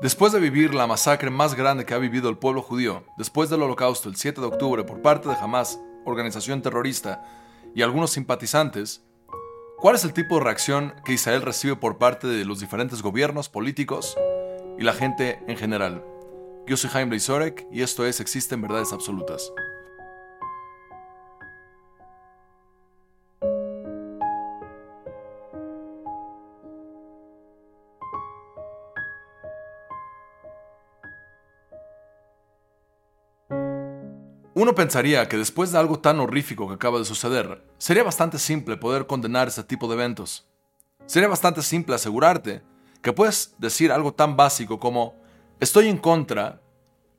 Después de vivir la masacre más grande que ha vivido el pueblo judío, después del holocausto el 7 de octubre por parte de Hamas, organización terrorista, y algunos simpatizantes, ¿cuál es el tipo de reacción que Israel recibe por parte de los diferentes gobiernos, políticos y la gente en general? Yo soy Jaime Leisorek y esto es Existen Verdades Absolutas. Uno pensaría que después de algo tan horrífico que acaba de suceder, sería bastante simple poder condenar ese tipo de eventos. Sería bastante simple asegurarte que puedes decir algo tan básico como estoy en contra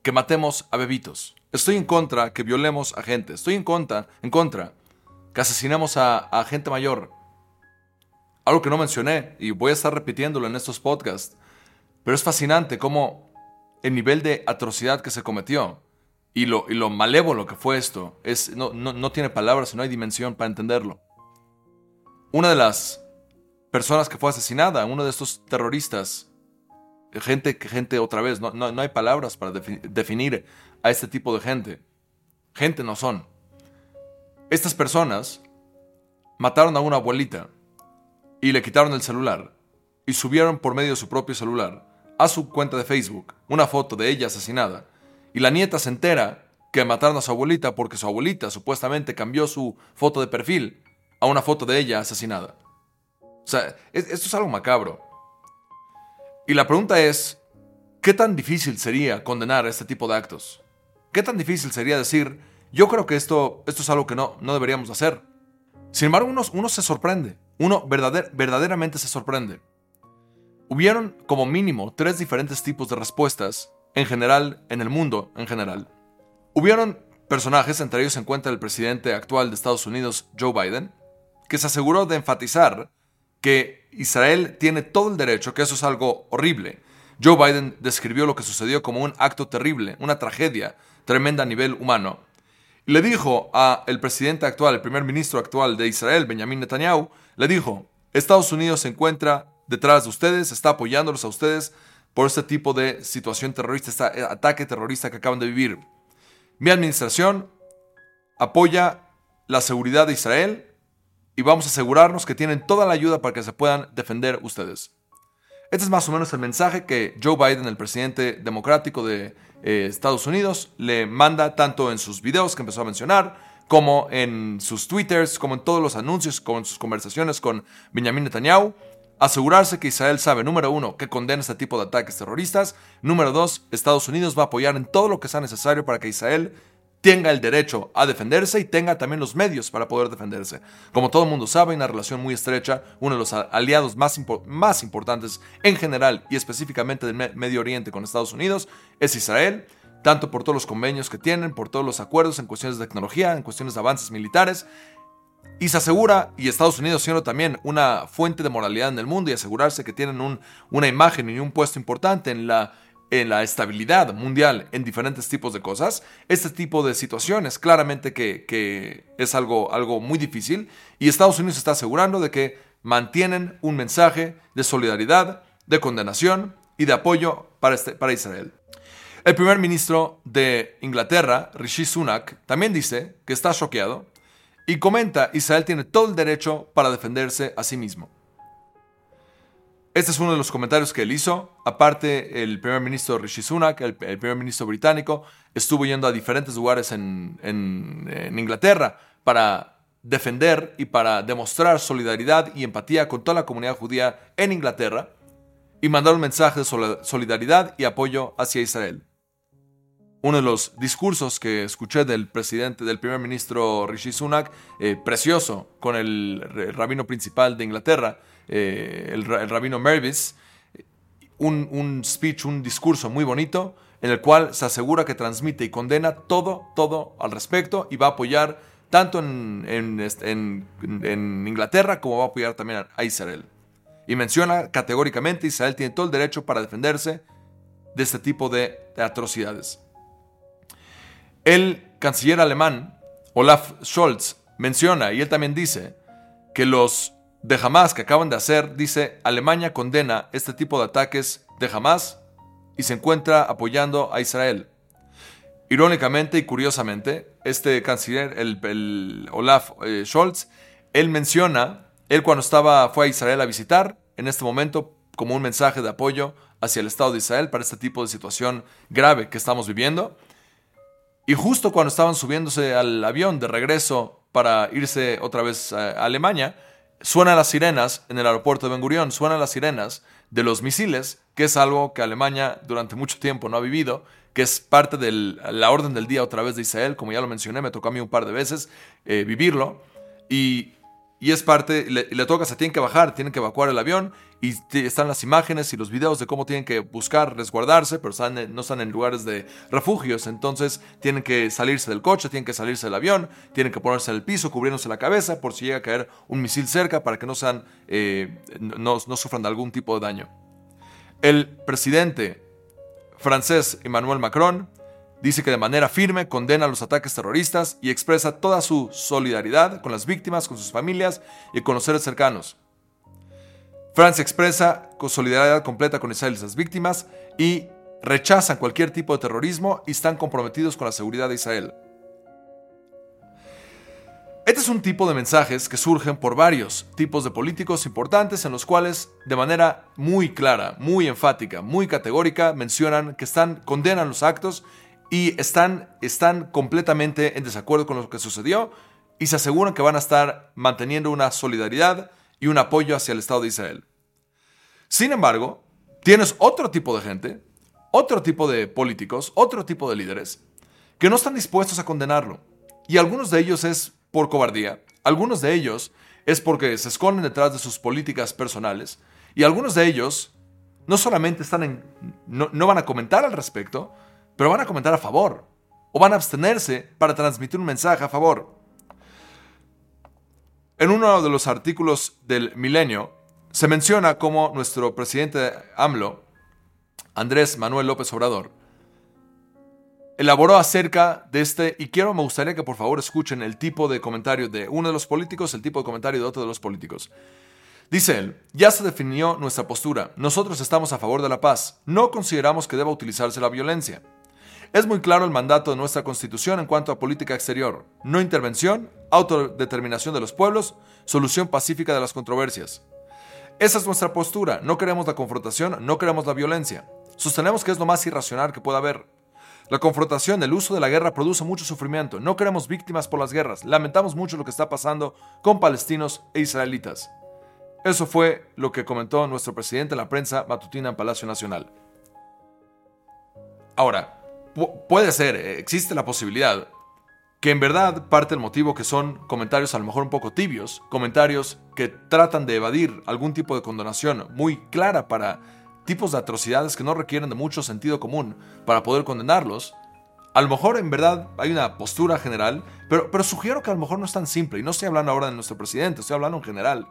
que matemos a bebitos, estoy en contra que violemos a gente, estoy en contra, en contra que asesinemos a gente mayor. Algo que no mencioné y voy a estar repitiéndolo en estos podcasts, pero es fascinante cómo el nivel de atrocidad que se cometió y lo, y lo malévolo que fue esto, es, no, no, tiene palabras, no hay dimensión para entenderlo. Una de las personas que fue asesinada, uno de estos terroristas, gente, gente otra vez, no, no, hay palabras para definir a este tipo de gente. Gente no son. Estas personas mataron a una abuelita y le quitaron el celular y subieron por medio de su propio celular a su cuenta de Facebook una foto de ella asesinada y la nieta se entera que mataron a su abuelita porque su abuelita supuestamente cambió su foto de perfil a una foto de ella asesinada. O sea, esto es algo macabro. Y la pregunta es, ¿qué tan difícil sería condenar este tipo de actos? ¿Qué tan difícil sería decir, yo creo que esto, esto es algo que no, no deberíamos hacer? Sin embargo, uno, uno se sorprende, uno verdaderamente se sorprende. Hubieron como mínimo tres diferentes tipos de respuestas en general, en el mundo en general. Hubieron personajes, entre ellos se encuentra el presidente actual de Estados Unidos, Joe Biden, que se aseguró de enfatizar que Israel tiene todo el derecho, que eso es algo horrible. Joe Biden describió lo que sucedió como un acto terrible, una tragedia tremenda a nivel humano. Y le dijo a el presidente actual, el primer ministro actual de Israel, Benjamin Netanyahu, le dijo, Estados Unidos se encuentra detrás de ustedes, está apoyándolos a ustedes, por este tipo de situación terrorista, este ataque terrorista que acaban de vivir. Mi administración apoya la seguridad de Israel y vamos a asegurarnos que tienen toda la ayuda para que se puedan defender ustedes. Este es más o menos el mensaje que Joe Biden, el presidente democrático de eh, Estados Unidos, le manda tanto en sus videos que empezó a mencionar, como en sus twitters, como en todos los anuncios, como en sus conversaciones con Benjamin Netanyahu asegurarse que Israel sabe, número uno, que condena este tipo de ataques terroristas, número dos, Estados Unidos va a apoyar en todo lo que sea necesario para que Israel tenga el derecho a defenderse y tenga también los medios para poder defenderse. Como todo el mundo sabe, hay una relación muy estrecha, uno de los aliados más, más importantes en general y específicamente del Medio Oriente con Estados Unidos es Israel, tanto por todos los convenios que tienen, por todos los acuerdos en cuestiones de tecnología, en cuestiones de avances militares, y se asegura, y Estados Unidos siendo también una fuente de moralidad en el mundo y asegurarse que tienen una imagen y un puesto importante en la, estabilidad mundial en diferentes tipos de cosas, este tipo de situaciones claramente que, es algo, algo muy difícil y Estados Unidos está asegurando de que mantienen un mensaje de solidaridad, de condenación y de apoyo para, este, para Israel. El primer ministro de Inglaterra, Rishi Sunak, también dice que está choqueado y comenta, Israel tiene todo el derecho para defenderse a sí mismo. Este es uno de los comentarios que él hizo. Aparte, el primer ministro Rishi Sunak, el, primer ministro británico, estuvo yendo a diferentes lugares en, Inglaterra para defender y para demostrar solidaridad y empatía con toda la comunidad judía en Inglaterra y mandar un mensaje de solidaridad y apoyo hacia Israel uno de los discursos que escuché del presidente, del primer ministro Rishi Sunak, eh, precioso, con el, rabino principal de Inglaterra, eh, el, rabino Mervis, un, un, speech, un discurso muy bonito, en el cual se asegura que transmite y condena todo, todo al respecto y va a apoyar tanto en, en, en Inglaterra como va a apoyar también a Israel. Y menciona categóricamente Israel tiene todo el derecho para defenderse de este tipo de atrocidades. El canciller alemán, Olaf Scholz, menciona, y él también dice, que los de Hamas que acaban de hacer, dice, Alemania condena este tipo de ataques de Hamas y se encuentra apoyando a Israel. Irónicamente y curiosamente, este canciller, el, Olaf eh, Scholz, él menciona, él cuando estaba, fue a Israel a visitar, en este momento como un mensaje de apoyo hacia el Estado de Israel para este tipo de situación grave que estamos viviendo. Y justo cuando estaban subiéndose al avión de regreso para irse otra vez a Alemania, suenan las sirenas en el aeropuerto de Ben Gurion, suenan las sirenas de los misiles, que es algo que Alemania durante mucho tiempo no ha vivido, que es parte de la orden del día otra vez de Israel, como ya lo mencioné, me tocó a mí un par de veces eh, vivirlo, y y es parte, le, toca, se tienen que bajar, tienen que evacuar el avión y están las imágenes y los videos de cómo tienen que buscar resguardarse, pero no están en lugares de refugios, entonces tienen que salirse del coche, tienen que salirse del avión, tienen que ponerse en el piso, cubriéndose la cabeza por si llega a caer un misil cerca para que no, sean, eh, no, sufran algún tipo de daño. El presidente francés Emmanuel Macron Dice que de manera firme condena los ataques terroristas y expresa toda su solidaridad con las víctimas, con sus familias y con los seres cercanos. Francia expresa solidaridad completa con Israel y sus víctimas y rechazan cualquier tipo de terrorismo y están comprometidos con la seguridad de Israel. Este es un tipo de mensajes que surgen por varios tipos de políticos importantes en los cuales de manera muy clara, muy enfática, muy categórica mencionan que están condenan los actos y están, están completamente en desacuerdo con lo que sucedió y se aseguran que van a estar manteniendo una solidaridad y un apoyo hacia el Estado de Israel. Sin embargo, tienes otro tipo de gente, otro tipo de políticos, otro tipo de líderes, que no están dispuestos a condenarlo. Y algunos de ellos es por cobardía, algunos de ellos es porque se esconden detrás de sus políticas personales, y algunos de ellos no solamente están en, no, no van a comentar al respecto, pero van a comentar a favor o van a abstenerse para transmitir un mensaje a favor. En uno de los artículos del Milenio se menciona cómo nuestro presidente AMLO, Andrés Manuel López Obrador, elaboró acerca de este, y quiero, me gustaría que por favor escuchen el tipo de comentario de uno de los políticos, el tipo de comentario de otro de los políticos. Dice él, ya se definió nuestra postura, nosotros estamos a favor de la paz, no consideramos que deba utilizarse la violencia. Es muy claro el mandato de nuestra Constitución en cuanto a política exterior. No intervención, autodeterminación de los pueblos, solución pacífica de las controversias. Esa es nuestra postura. No queremos la confrontación, no queremos la violencia. Sostenemos que es lo más irracional que pueda haber. La confrontación, el uso de la guerra produce mucho sufrimiento. No queremos víctimas por las guerras. Lamentamos mucho lo que está pasando con palestinos e israelitas. Eso fue lo que comentó nuestro presidente en la prensa matutina en Palacio Nacional. Ahora, puede ser, eh, existe la posibilidad que en verdad parte del motivo que son comentarios a lo mejor un poco tibios, comentarios que tratan de evadir algún tipo de condonación muy clara para tipos de atrocidades que no requieren de mucho sentido común para poder condenarlos, a lo mejor en verdad hay una postura general, pero, pero sugiero que a lo mejor no es tan simple, y no estoy hablando ahora de nuestro presidente, estoy hablando en general.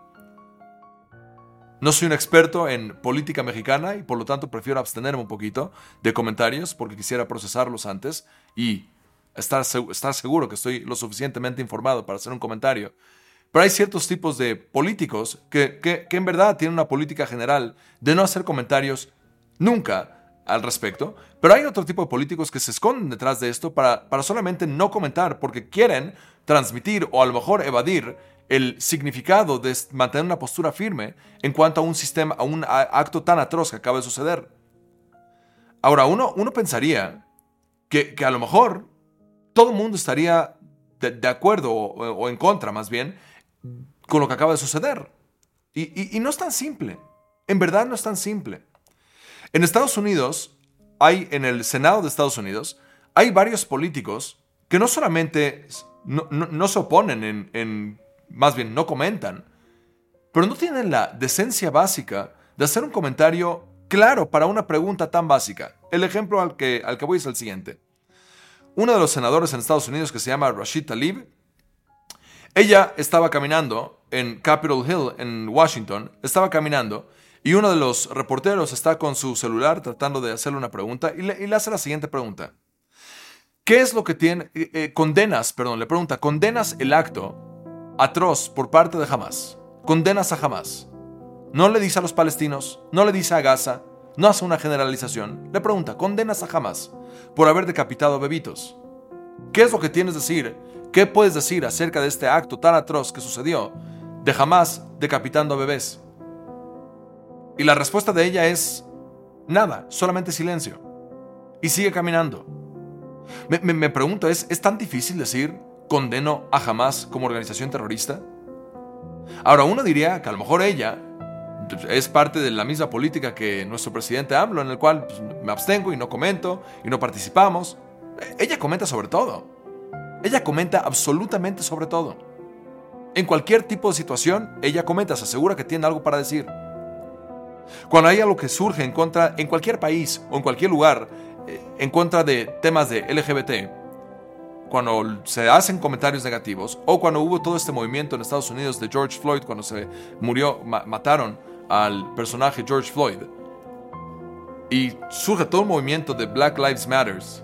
No soy un experto en política mexicana y por lo tanto prefiero abstenerme un poquito de comentarios porque quisiera procesarlos antes y estar, estar seguro que estoy lo suficientemente informado para hacer un comentario. Pero hay ciertos tipos de políticos que, que, en verdad tienen una política general de no hacer comentarios nunca al respecto, pero hay otro tipo de políticos que se esconden detrás de esto para, para solamente no comentar porque quieren transmitir o a lo mejor evadir el significado de mantener una postura firme en cuanto a un sistema, a un acto tan atroz que acaba de suceder. Ahora, uno, uno pensaría que, a lo mejor todo el mundo estaría de, acuerdo o, en contra, más bien, con lo que acaba de suceder. Y, y no es tan simple. En verdad no es tan simple. En Estados Unidos, hay, en el Senado de Estados Unidos, hay varios políticos que no solamente no, se oponen en más bien no comentan, pero no tienen la decencia básica de hacer un comentario claro para una pregunta tan básica. El ejemplo al que, al voy es el siguiente. Uno de los senadores en Estados Unidos que se llama Rashid Talib, ella estaba caminando en Capitol Hill, en Washington, estaba caminando y uno de los reporteros está con su celular tratando de hacerle una pregunta y le, hace la siguiente pregunta. ¿Qué es lo que tiene, eh, eh, condenas, perdón, le pregunta, condenas el acto atroz por parte de Hamas. Condenas a Hamas. No le dice a los palestinos, no le dice a Gaza, no hace una generalización, le pregunta, ¿condenas a Hamas por haber decapitado a bebitos? ¿Qué es lo que tienes que decir? ¿Qué puedes decir acerca de este acto tan atroz que sucedió de Hamas decapitando a bebés? Y la respuesta de ella es nada, solamente silencio. Y sigue caminando. Me, pregunto, ¿es, ¿es tan difícil decir condeno a Hamas como organización terrorista? Ahora, uno diría que a lo mejor ella es parte de la misma política que nuestro presidente AMLO, en el cual pues, me abstengo y no comento y no participamos. Ella comenta sobre todo. Ella comenta absolutamente sobre todo. En cualquier tipo de situación, ella comenta, se asegura que tiene algo para decir. Cuando hay algo que surge en contra, en cualquier país o en cualquier lugar, eh, en contra de temas de LGBT, cuando se hacen comentarios negativos, o cuando hubo todo este movimiento en Estados Unidos de George Floyd, cuando se murió, mataron al personaje George Floyd, y surge todo el movimiento de Black Lives Matters,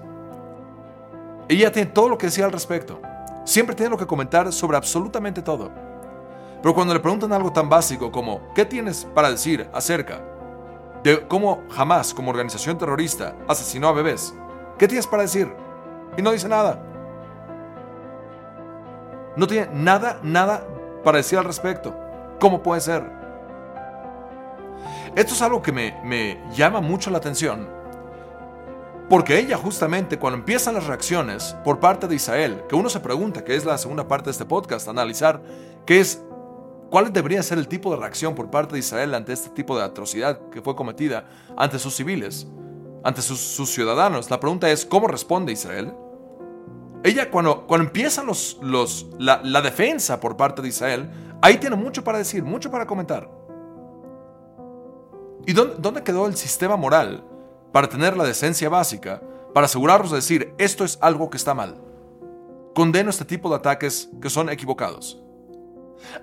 ella tiene todo lo que decir al respecto. Siempre tiene lo que comentar sobre absolutamente todo. Pero cuando le preguntan algo tan básico como, ¿qué tienes para decir acerca de cómo jamás como organización terrorista asesinó a bebés? ¿Qué tienes para decir? Y no dice nada. No tiene nada, nada para decir al respecto. ¿Cómo puede ser? Esto es algo que me, llama mucho la atención porque ella justamente cuando empiezan las reacciones por parte de Israel, que uno se pregunta, que es la segunda parte de este podcast, analizar qué es, cuál debería ser el tipo de reacción por parte de Israel ante este tipo de atrocidad que fue cometida ante sus civiles, ante sus, ciudadanos. La pregunta es, ¿cómo responde Israel? Ella cuando, cuando empiezan los, los, la, la defensa por parte de Israel, ahí tiene mucho para decir, mucho para comentar. ¿Y dónde, dónde quedó el sistema moral? para tener la decencia básica, para asegurarnos de decir, esto es algo que está mal. Condeno este tipo de ataques que son equivocados.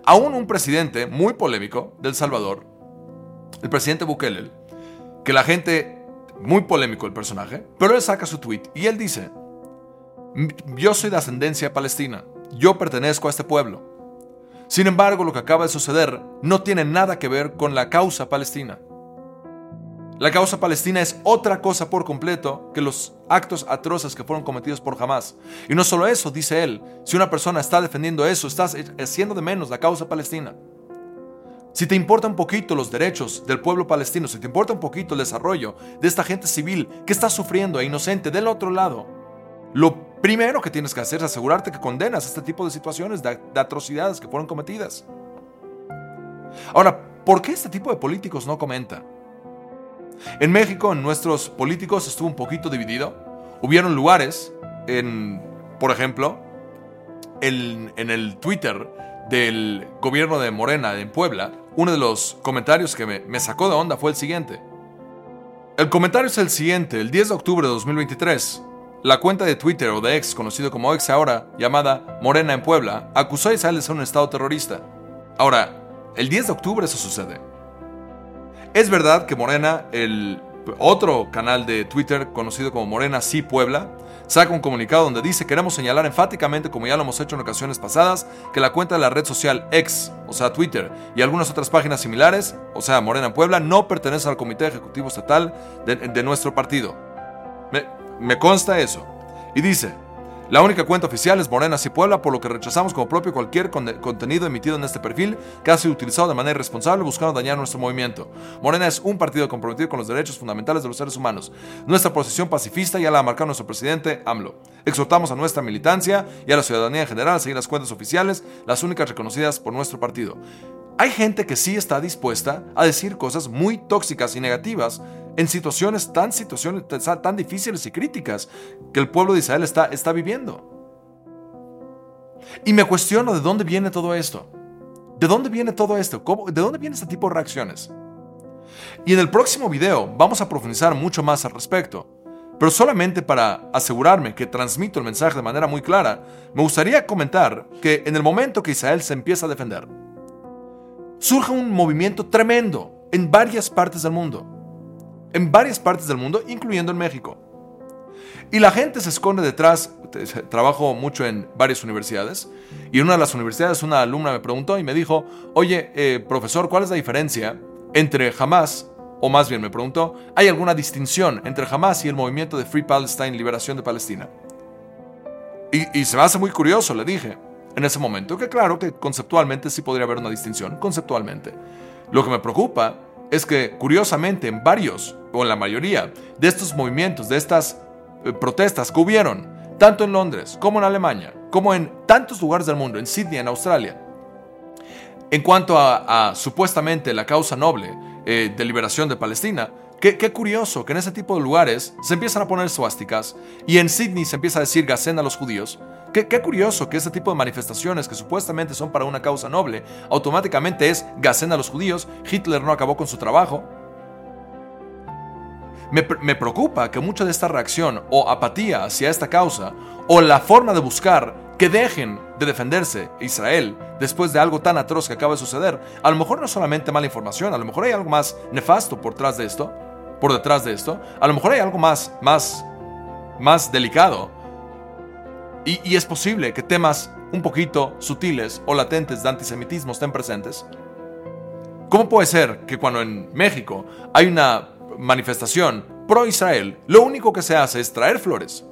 Aún un presidente muy polémico del Salvador, el presidente Bukele, que la gente, muy polémico el personaje, pero él saca su tweet y él dice, yo soy de ascendencia palestina, yo pertenezco a este pueblo. Sin embargo, lo que acaba de suceder no tiene nada que ver con la causa palestina. La causa palestina es otra cosa por completo que los actos atroces que fueron cometidos por Hamas. Y no solo eso, dice él, si una persona está defendiendo eso, estás haciendo de menos la causa palestina. Si te importa un poquito los derechos del pueblo palestino, si te importa un poquito el desarrollo de esta gente civil que está sufriendo e inocente del otro lado, lo primero que tienes que hacer es asegurarte que condenas este tipo de situaciones, de, de atrocidades que fueron cometidas. Ahora, ¿por qué este tipo de políticos no comentan? En México, en nuestros políticos estuvo un poquito dividido. Hubieron lugares, en, por ejemplo, en, el Twitter del gobierno de Morena en Puebla, uno de los comentarios que me, me sacó de onda fue el siguiente. El comentario es el siguiente, el 10 de octubre de 2023. La cuenta de Twitter o de ex, conocido como ex ahora, llamada Morena en Puebla, acusó a Israel de ser un estado terrorista. Ahora, el 10 de octubre eso sucede. Es verdad que Morena, el otro canal de Twitter conocido como Morena Sí Puebla, saca un comunicado donde dice queremos señalar enfáticamente, como ya lo hemos hecho en ocasiones pasadas, que la cuenta de la red social X, o sea Twitter, y algunas otras páginas similares, o sea Morena Puebla, no pertenece al Comité Ejecutivo Estatal de, nuestro partido. Me, me consta eso. Y dice, la única cuenta oficial es Morena y Puebla, por lo que rechazamos como propio cualquier contenido emitido en este perfil que ha sido utilizado de manera irresponsable buscando dañar nuestro movimiento. Morena es un partido comprometido con los derechos fundamentales de los seres humanos. Nuestra posición pacifista ya la ha marcado nuestro presidente AMLO. Exhortamos a nuestra militancia y a la ciudadanía en general a seguir las cuentas oficiales, las únicas reconocidas por nuestro partido. Hay gente que sí está dispuesta a decir cosas muy tóxicas y negativas en situaciones tan, situaciones tan difíciles y críticas que el pueblo de Israel está, está viviendo. Y me cuestiono de dónde viene todo esto. ¿De dónde viene todo esto? ¿De dónde viene este tipo de reacciones? Y en el próximo video vamos a profundizar mucho más al respecto. Pero solamente para asegurarme que transmito el mensaje de manera muy clara, me gustaría comentar que en el momento que Israel se empieza a defender, surge un movimiento tremendo en varias partes del mundo en varias partes del mundo, incluyendo en México. Y la gente se esconde detrás, trabajo mucho en varias universidades, y en una de las universidades una alumna me preguntó y me dijo, oye, eh, profesor, ¿cuál es la diferencia entre Hamas o más bien me preguntó, ¿hay alguna distinción entre Hamas y el movimiento de Free Palestine, Liberación de Palestina? Y, y se me hace muy curioso, le dije, en ese momento, que claro que conceptualmente sí podría haber una distinción, conceptualmente. Lo que me preocupa es que, curiosamente, en varios, o en la mayoría, de estos movimientos, de estas eh, protestas que hubieron, tanto en Londres como en Alemania, como en tantos lugares del mundo, en Sydney, en Australia, en cuanto a, supuestamente la causa noble eh, de liberación de Palestina, Qué, curioso que en ese tipo de lugares se empiezan a poner suásticas y en Sydney se empieza a decir Gacén a los judíos. Qué, curioso que ese tipo de manifestaciones que supuestamente son para una causa noble, automáticamente es Gacén a los judíos, Hitler no acabó con su trabajo. Me, preocupa que mucha de esta reacción o apatía hacia esta causa o la forma de buscar que dejen de defenderse Israel después de algo tan atroz que acaba de suceder, a lo mejor no solamente mala información, a lo mejor hay algo más nefasto por detrás de esto, por detrás de esto, a lo mejor hay algo más, más, más delicado. Y, y es posible que temas un poquito sutiles o latentes de antisemitismo estén presentes. ¿Cómo puede ser que cuando en México hay una manifestación pro Israel, lo único que se hace es traer flores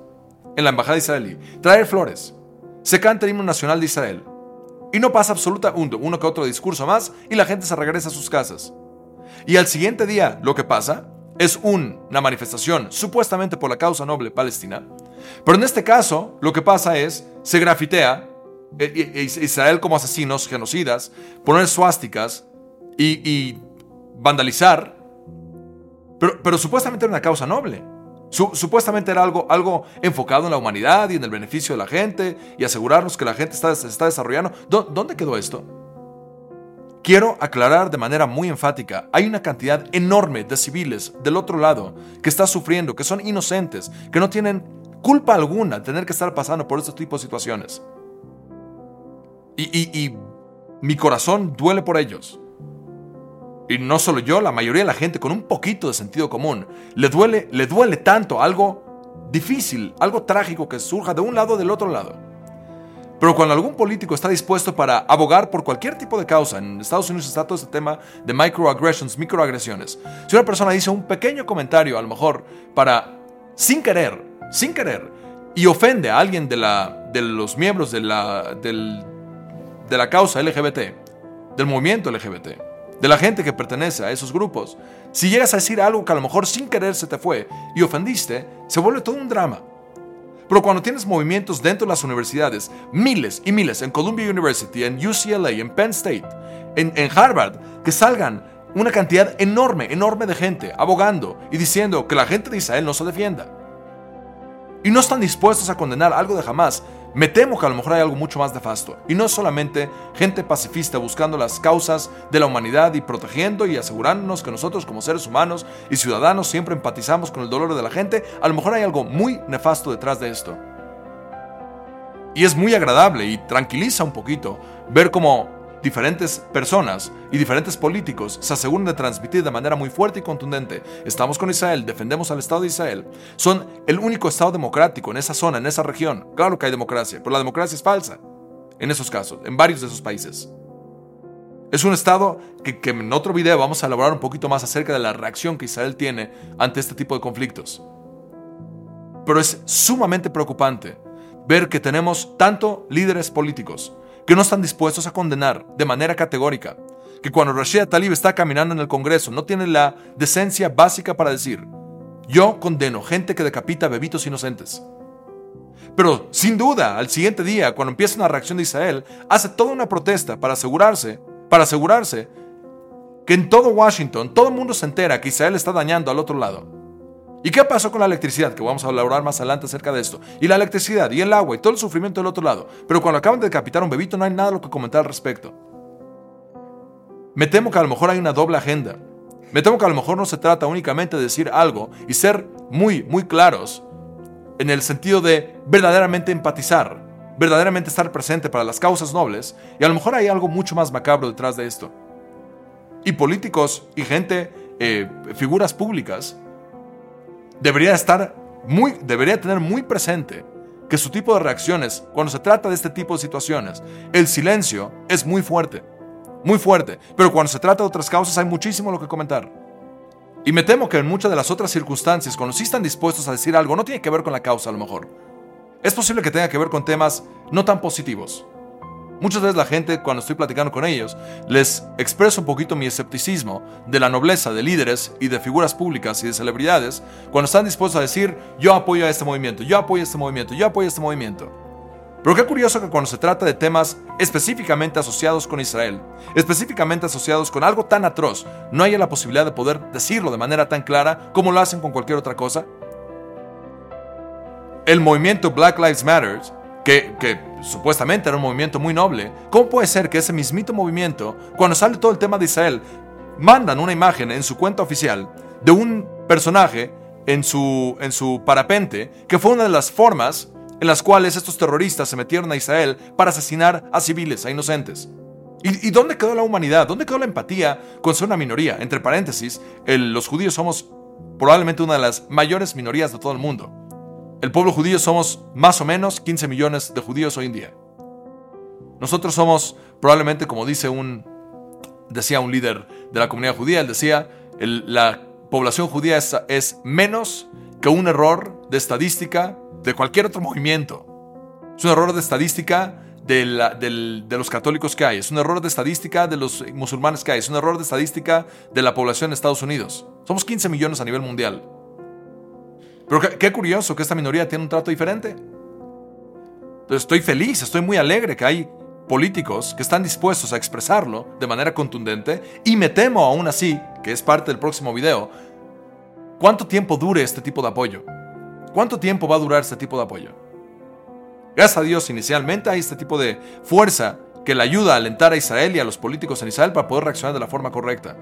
en la embajada israelí, traer flores, se canta el himno nacional de Israel. Y no pasa absolutamente uno que otro discurso más y la gente se regresa a sus casas. Y al siguiente día lo que pasa es una manifestación supuestamente por la causa noble palestina. Pero en este caso lo que pasa es, se grafitea eh, eh, eh, Israel como asesinos, genocidas, poner suásticas y, vandalizar. Pero, pero supuestamente era una causa noble supuestamente era algo, algo enfocado en la humanidad y en el beneficio de la gente y asegurarnos que la gente está, se está desarrollando. ¿Dónde quedó esto? Quiero aclarar de manera muy enfática, hay una cantidad enorme de civiles del otro lado que está sufriendo, que son inocentes, que no tienen culpa alguna de tener que estar pasando por este tipo de situaciones. y mi corazón duele por ellos. Y no solo yo, la mayoría de la gente con un poquito de sentido común, le duele, le duele tanto algo difícil, algo trágico que surja de un lado o del otro lado. Pero cuando algún político está dispuesto para abogar por cualquier tipo de causa, en Estados Unidos está todo este tema de microaggressions, microagresiones. Si una persona dice un pequeño comentario, a lo mejor para, sin querer, sin querer, y ofende a alguien de, la, de los miembros de la, del, de la causa LGBT, del movimiento LGBT, de la gente que pertenece a esos grupos. Si llegas a decir algo que a lo mejor sin querer se te fue y ofendiste, se vuelve todo un drama. Pero cuando tienes movimientos dentro de las universidades, miles y miles, en Columbia University, en UCLA, en Penn State, en, en Harvard, que salgan una cantidad enorme, enorme de gente abogando y diciendo que la gente de Israel no se defienda. Y no están dispuestos a condenar algo de jamás me temo que a lo mejor hay algo mucho más nefasto, y no solamente gente pacifista buscando las causas de la humanidad y protegiendo y asegurándonos que nosotros como seres humanos y ciudadanos siempre empatizamos con el dolor de la gente, a lo mejor hay algo muy nefasto detrás de esto. Y es muy agradable y tranquiliza un poquito ver cómo diferentes personas y diferentes políticos se aseguran de transmitir de manera muy fuerte y contundente, estamos con Israel, defendemos al Estado de Israel, son el único Estado democrático en esa zona, en esa región. Claro que hay democracia, pero la democracia es falsa en esos casos, en varios de esos países. Es un Estado que, que en otro video vamos a elaborar un poquito más acerca de la reacción que Israel tiene ante este tipo de conflictos. Pero es sumamente preocupante ver que tenemos tanto líderes políticos que no están dispuestos a condenar de manera categórica, que cuando Rashida Talib está caminando en el Congreso no tiene la decencia básica para decir, yo condeno gente que decapita bebitos inocentes. Pero sin duda, al siguiente día, cuando empieza una reacción de Israel, hace toda una protesta para asegurarse, para asegurarse que en todo Washington todo el mundo se entera que Israel está dañando al otro lado. ¿Y qué pasó con la electricidad? Que vamos a hablar más adelante acerca de esto. Y la electricidad y el agua y todo el sufrimiento del otro lado. Pero cuando acaban de decapitar a un bebito no hay nada lo que comentar al respecto. Me temo que a lo mejor hay una doble agenda. Me temo que a lo mejor no se trata únicamente de decir algo y ser muy, muy claros en el sentido de verdaderamente empatizar, verdaderamente estar presente para las causas nobles, y a lo mejor hay algo mucho más macabro detrás de esto. Y políticos y gente, eh, figuras públicas, debería estar muy, debería tener muy presente que su tipo de reacciones, cuando se trata de este tipo de situaciones, el silencio es muy fuerte, muy fuerte, pero cuando se trata de otras causas hay muchísimo lo que comentar. Y me temo que en muchas de las otras circunstancias, cuando sí están dispuestos a decir algo, no tiene que ver con la causa a lo mejor. Es posible que tenga que ver con temas no tan positivos. Muchas veces la gente, cuando estoy platicando con ellos, les expreso un poquito mi escepticismo de la nobleza de líderes y de figuras públicas y de celebridades cuando están dispuestos a decir, yo apoyo a este movimiento, yo apoyo a este movimiento, yo apoyo a este movimiento. Pero qué curioso que cuando se trata de temas específicamente asociados con Israel, específicamente asociados con algo tan atroz, no haya la posibilidad de poder decirlo de manera tan clara como lo hacen con cualquier otra cosa. El movimiento Black Lives Matter, que, supuestamente era un movimiento muy noble, ¿cómo puede ser que ese mismito movimiento, cuando sale todo el tema de Israel, mandan una imagen en su cuenta oficial de un personaje en su, en su parapente, que fue una de las formas en las cuales estos terroristas se metieron a Israel para asesinar a civiles, a inocentes. ¿Y, dónde quedó la humanidad? ¿Dónde quedó la empatía con ser una minoría? Entre paréntesis, los judíos somos probablemente una de las mayores minorías de todo el mundo. El pueblo judío somos más o menos 15 millones de judíos hoy en día. Nosotros somos probablemente, como dice un, decía un líder de la comunidad judía, él decía, la población judía es, es menos que un error de estadística de cualquier otro movimiento. Es un error de estadística de, los católicos que hay, es un error de estadística de los musulmanes que hay, es un error de estadística de la población de Estados Unidos. Somos 15 millones a nivel mundial. Pero qué, curioso que esta minoría tiene un trato diferente. Entonces estoy feliz, estoy muy alegre que hay políticos que están dispuestos a expresarlo de manera contundente y me temo aún así, que es parte del próximo video, cuánto tiempo dure este tipo de apoyo. ¿Cuánto tiempo va a durar este tipo de apoyo? Gracias a Dios, inicialmente hay este tipo de fuerza que le ayuda a alentar a Israel y a los políticos en Israel para poder reaccionar de la forma correcta.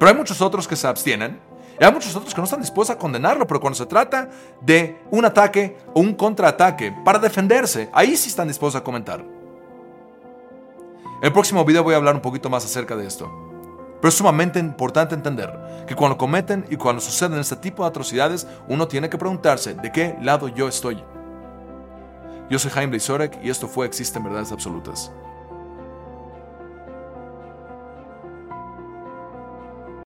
Pero hay muchos otros que se abstienen y hay muchos otros que no están dispuestos a condenarlo, pero cuando se trata de un ataque o un contraataque para defenderse, ahí sí están dispuestos a comentar. En el próximo video voy a hablar un poquito más acerca de esto. Pero es sumamente importante entender que cuando cometen y cuando suceden este tipo de atrocidades, uno tiene que preguntarse de qué lado yo estoy. Yo soy Jaime Blizorek y esto fue Existen Verdades Absolutas.